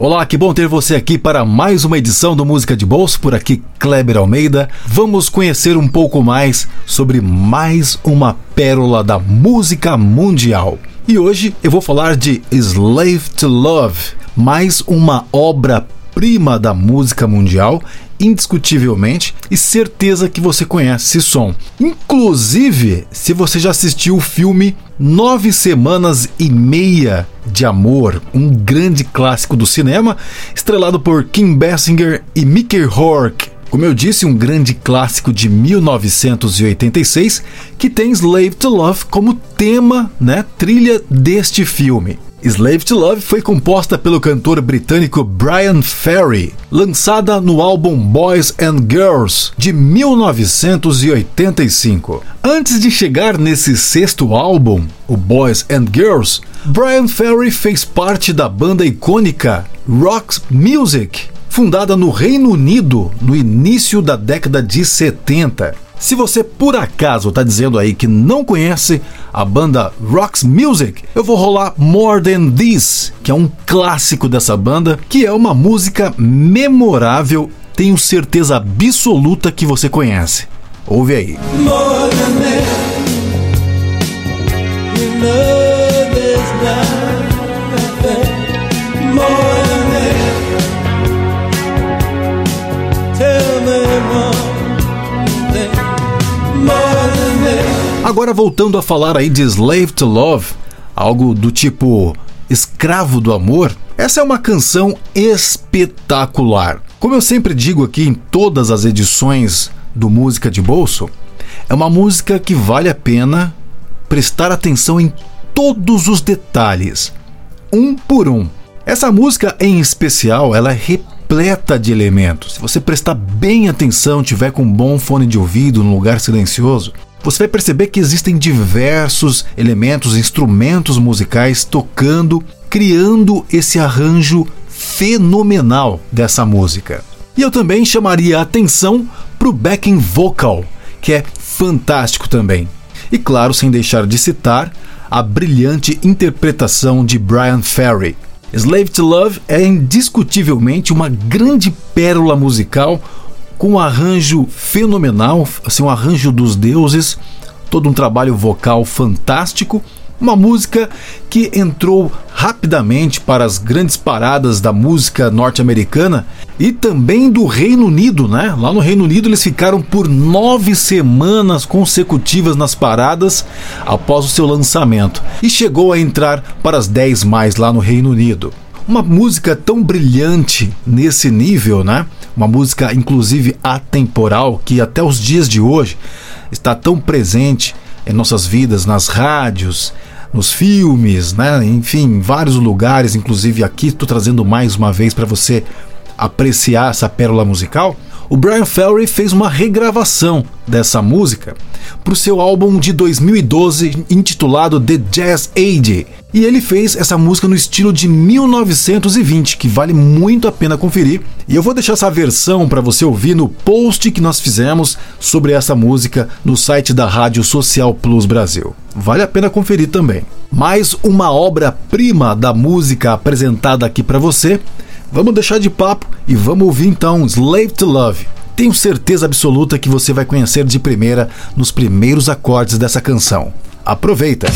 Olá, que bom ter você aqui para mais uma edição do Música de Bolso, por aqui Kleber Almeida. Vamos conhecer um pouco mais sobre mais uma pérola da música mundial. E hoje eu vou falar de Slave to Love, mais uma obra-prima da música mundial indiscutivelmente e certeza que você conhece esse som. Inclusive, se você já assistiu o filme Nove Semanas e Meia de Amor, um grande clássico do cinema, estrelado por Kim Basinger e Mickey Rourke. Como eu disse, um grande clássico de 1986 que tem Slave to Love como tema, né, trilha deste filme. Slave to Love foi composta pelo cantor britânico Brian Ferry, lançada no álbum Boys and Girls de 1985. Antes de chegar nesse sexto álbum, o Boys and Girls, Brian Ferry fez parte da banda icônica Rock Music, fundada no Reino Unido no início da década de 70. Se você por acaso está dizendo aí que não conhece a banda Rocks Music, eu vou rolar More Than This, que é um clássico dessa banda, que é uma música memorável, tenho certeza absoluta que você conhece. Ouve aí. More than Agora voltando a falar aí de Slave to Love, algo do tipo escravo do amor, essa é uma canção espetacular. Como eu sempre digo aqui em todas as edições do Música de Bolso, é uma música que vale a pena prestar atenção em todos os detalhes, um por um. Essa música em especial, ela é repleta de elementos. Se você prestar bem atenção, tiver com um bom fone de ouvido num lugar silencioso, você vai perceber que existem diversos elementos, instrumentos musicais tocando, criando esse arranjo fenomenal dessa música. E eu também chamaria a atenção para o backing vocal, que é fantástico também. E claro, sem deixar de citar a brilhante interpretação de Brian Ferry. Slave to Love é indiscutivelmente uma grande pérola musical com um arranjo fenomenal, assim, um arranjo dos deuses, todo um trabalho vocal fantástico, uma música que entrou rapidamente para as grandes paradas da música norte-americana e também do Reino Unido, né? Lá no Reino Unido eles ficaram por nove semanas consecutivas nas paradas após o seu lançamento e chegou a entrar para as dez mais lá no Reino Unido. Uma música tão brilhante nesse nível, né? Uma música inclusive atemporal que até os dias de hoje está tão presente em nossas vidas, nas rádios, nos filmes, né? Enfim, vários lugares, inclusive aqui estou trazendo mais uma vez para você apreciar essa pérola musical. O Brian Ferry fez uma regravação dessa música para o seu álbum de 2012 intitulado The Jazz Age, e ele fez essa música no estilo de 1920, que vale muito a pena conferir. E eu vou deixar essa versão para você ouvir no post que nós fizemos sobre essa música no site da Rádio Social Plus Brasil. Vale a pena conferir também. Mais uma obra-prima da música apresentada aqui para você. Vamos deixar de papo e vamos ouvir então Slave to Love. Tenho certeza absoluta que você vai conhecer de primeira nos primeiros acordes dessa canção. Aproveita!